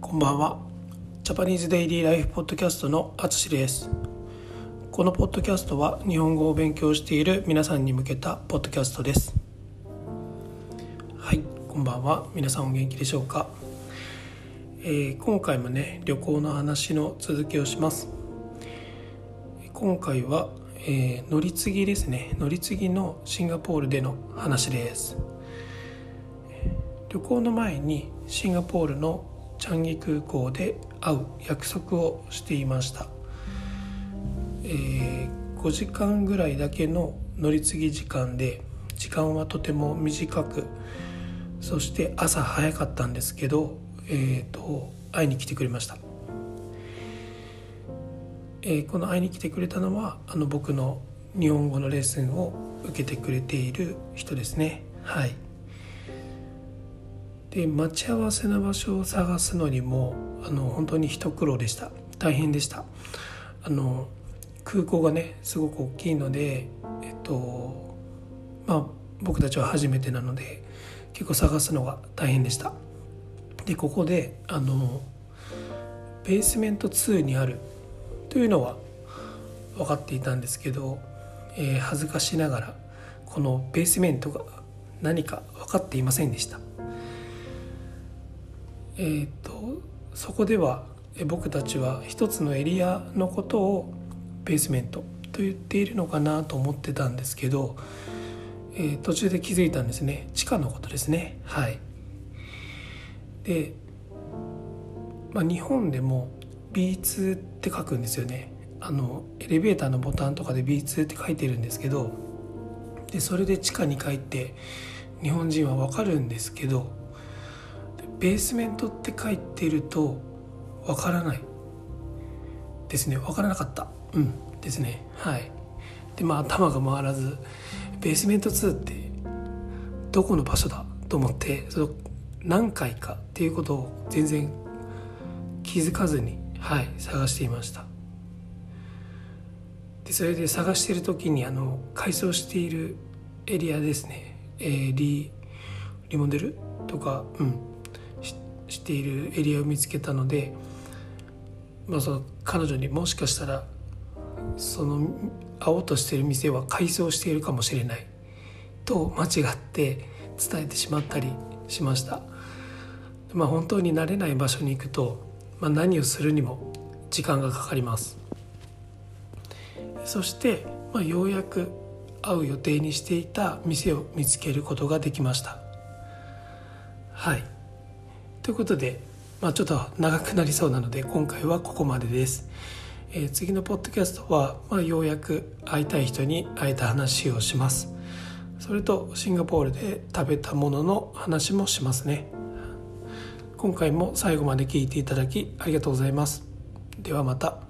こんばんは。ジャパニーズデイリーライフポッドキャストのあつしです。このポッドキャストは日本語を勉強している皆さんに向けたポッドキャストです。はいこんばんは。皆さんお元気でしょうか、えー、今回もね旅行の話の続きをします。今回は、えー、乗り継ぎですね。乗り継ぎのシンガポールでの話です。旅行の前にシンガポールのチャンギ空港で会う約束をしていました、えー、5時間ぐらいだけの乗り継ぎ時間で時間はとても短くそして朝早かったんですけど、えーと、会いに来てくれました、えー、この会いに来てくれたのはあの僕の日本語のレッスンを受けてくれている人ですね。はい。で待ち合わせの場所を探すのにもあの本当に一苦労でした。大変でした。あの空港がねすごく大きいのでえっとまあ僕たちは初めてなので結構探すのが大変でした。でここであのベースメント2にあるというのは分かっていたんですけど、えー、恥ずかしながらこのベースメントが何か分かっていませんでした。えーと、そこでは僕たちは一つのエリアのことをベースメントと言っているのかなと思ってたんですけど、えー、途中で気づいたんですね。地下のことですね。はい。で、まあ、日本でも B2 って書くんですよね。あのエレベーターのボタンとかで B2 って書いてるんですけどでそれで地下に帰って日本人は分かるんですけどベースメントって書いてるとわからない。ですね。わからなかった。うん。ですね。はい。でまあ頭が回らずベースメント2ってどこの場所だと思ってその何回かっていうことを全然気づかずにはい。探していました。でそれで探してる時にあの改装しているエリアですね、えー、リリモデルとかうん。しているエリアを見つけたので、まあ、その彼女にもしかしたらその会おうとしてる店は改装しているかもしれないと間違って伝えてしまったりしました。まあ、本当に慣れない場所に行くと、まあ、何をするにも時間がかかります。そして、まあ、ようやく会う予定にしていた店を見つけることができました。はい。ということで、まあ、ちょっと長くなりそうなので今回はここまでです。えー、次のポッドキャストは、まあ、ようやく会いたい人に会えた話をします。それとシンガポールで食べたものの話もしますね。今回も最後まで聞いていただきありがとうございます。ではまた。